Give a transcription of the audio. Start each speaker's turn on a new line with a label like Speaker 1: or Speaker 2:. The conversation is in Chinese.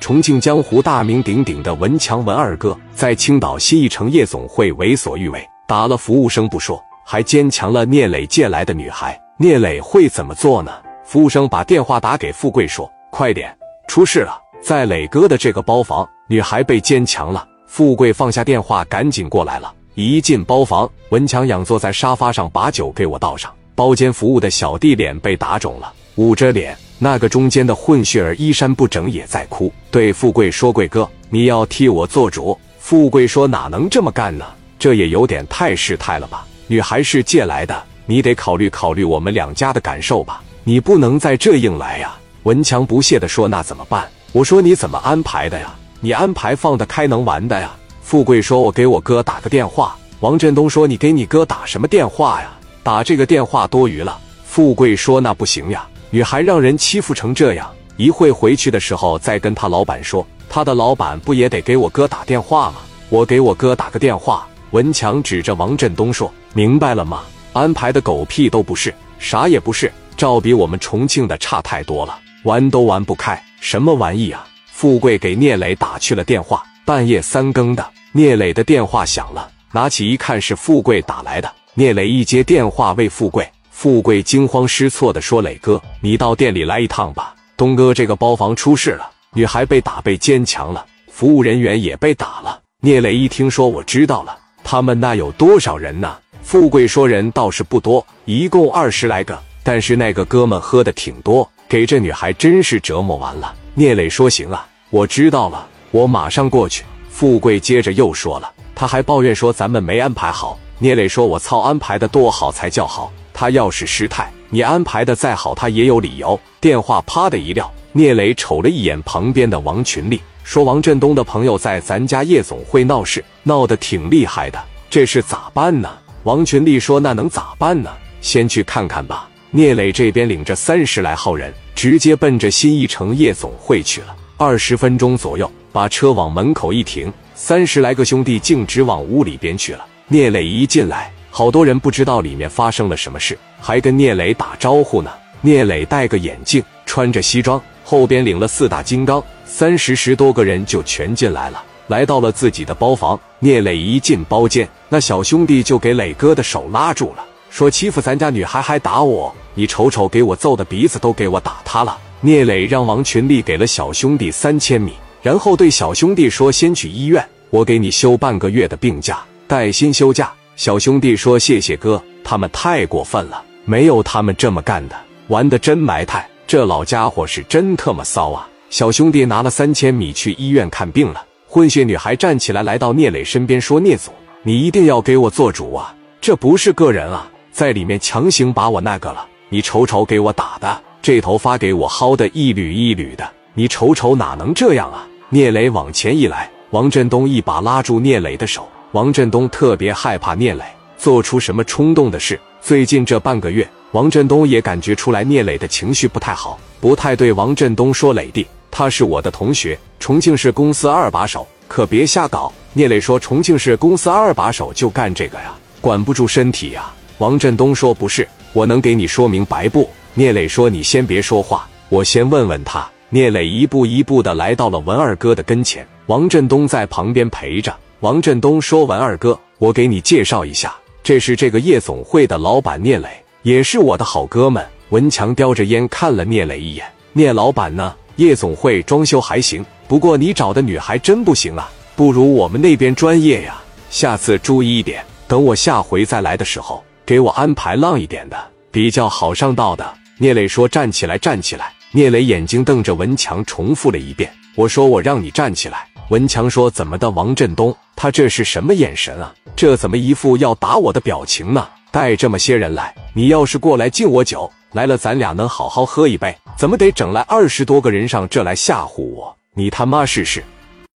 Speaker 1: 重庆江湖大名鼎鼎的文强文二哥，在青岛新一城夜总会为所欲为，打了服务生不说，还坚强了聂磊借来的女孩。聂磊会怎么做呢？服务生把电话打给富贵说：“快点，出事了，在磊哥的这个包房，女孩被奸强了。”富贵放下电话，赶紧过来了。一进包房，文强仰坐在沙发上，把酒给我倒上。包间服务的小弟脸被打肿了，捂着脸。那个中间的混血儿衣衫不整，也在哭，对富贵说：“贵哥，你要替我做主。”富贵说：“哪能这么干呢？这也有点太失态了吧？女孩是借来的，你得考虑考虑我们两家的感受吧。你不能再这硬来呀。”文强不屑地说：“那怎么办？”我说：“你怎么安排的呀？你安排放得开能玩的呀？”富贵说：“我给我哥打个电话。”王振东说：“你给你哥打什么电话呀？打这个电话多余了。”富贵说：“那不行呀。”女孩让人欺负成这样，一会回去的时候再跟他老板说，他的老板不也得给我哥打电话吗？我给我哥打个电话。文强指着王振东说：“明白了吗？安排的狗屁都不是，啥也不是，照比我们重庆的差太多了，玩都玩不开，什么玩意啊？”富贵给聂磊打去了电话，半夜三更的，聂磊的电话响了，拿起一看是富贵打来的，聂磊一接电话喂富贵。富贵惊慌失措地说：“磊哥，你到店里来一趟吧。东哥，这个包房出事了，女孩被打，被奸强了，服务人员也被打了。”聂磊一听说，我知道了，他们那有多少人呢？富贵说：“人倒是不多，一共二十来个，但是那个哥们喝的挺多，给这女孩真是折磨完了。”聂磊说：“行啊，我知道了，我马上过去。”富贵接着又说了，他还抱怨说：“咱们没安排好。”聂磊说：“我操，安排的多好才叫好。”他要是失态，你安排的再好，他也有理由。电话啪的一撂，聂磊瞅了一眼旁边的王群力，说：“王振东的朋友在咱家夜总会闹事，闹得挺厉害的，这事咋办呢？”王群力说：“那能咋办呢？先去看看吧。”聂磊这边领着三十来号人，直接奔着新一城夜总会去了。二十分钟左右，把车往门口一停，三十来个兄弟径直往屋里边去了。聂磊一进来。好多人不知道里面发生了什么事，还跟聂磊打招呼呢。聂磊戴个眼镜，穿着西装，后边领了四大金刚，三十十多个人就全进来了，来到了自己的包房。聂磊一进包间，那小兄弟就给磊哥的手拉住了，说欺负咱家女孩还打我，你瞅瞅，给我揍的鼻子都给我打塌了。聂磊让王群力给了小兄弟三千米，然后对小兄弟说：“先去医院，我给你休半个月的病假，带薪休假。”小兄弟说：“谢谢哥，他们太过分了，没有他们这么干的，玩的真埋汰。这老家伙是真特么骚啊！”小兄弟拿了三千米去医院看病了。混血女孩站起来，来到聂磊身边说：“聂总，你一定要给我做主啊！这不是个人啊，在里面强行把我那个了。你瞅瞅，给我打的，这头发给我薅的一缕一缕的，你瞅瞅，哪能这样啊？”聂磊往前一来，王振东一把拉住聂磊的手。王振东特别害怕聂磊做出什么冲动的事。最近这半个月，王振东也感觉出来聂磊的情绪不太好，不太对王振东说：“磊弟，他是我的同学，重庆市公司二把手，可别瞎搞。”聂磊说：“重庆市公司二把手就干这个呀，管不住身体呀。”王振东说：“不是，我能给你说明白不？”聂磊说：“你先别说话，我先问问他。”聂磊一步一步的来到了文二哥的跟前，王振东在旁边陪着。王振东说：“完二哥，我给你介绍一下，这是这个夜总会的老板聂磊，也是我的好哥们。”文强叼着烟看了聂磊一眼：“聂老板呢？夜总会装修还行，不过你找的女孩真不行啊，不如我们那边专业呀。下次注意一点，等我下回再来的时候，给我安排浪一点的，比较好上道的。”聂磊说：“站起来，站起来。”聂磊眼睛瞪着文强，重复了一遍：“我说我让你站起来。”文强说：“怎么的，王振东？他这是什么眼神啊？这怎么一副要打我的表情呢？带这么些人来，你要是过来敬我酒，来了咱俩能好好喝一杯，怎么得整来二十多个人上这来吓唬我？你他妈试试！”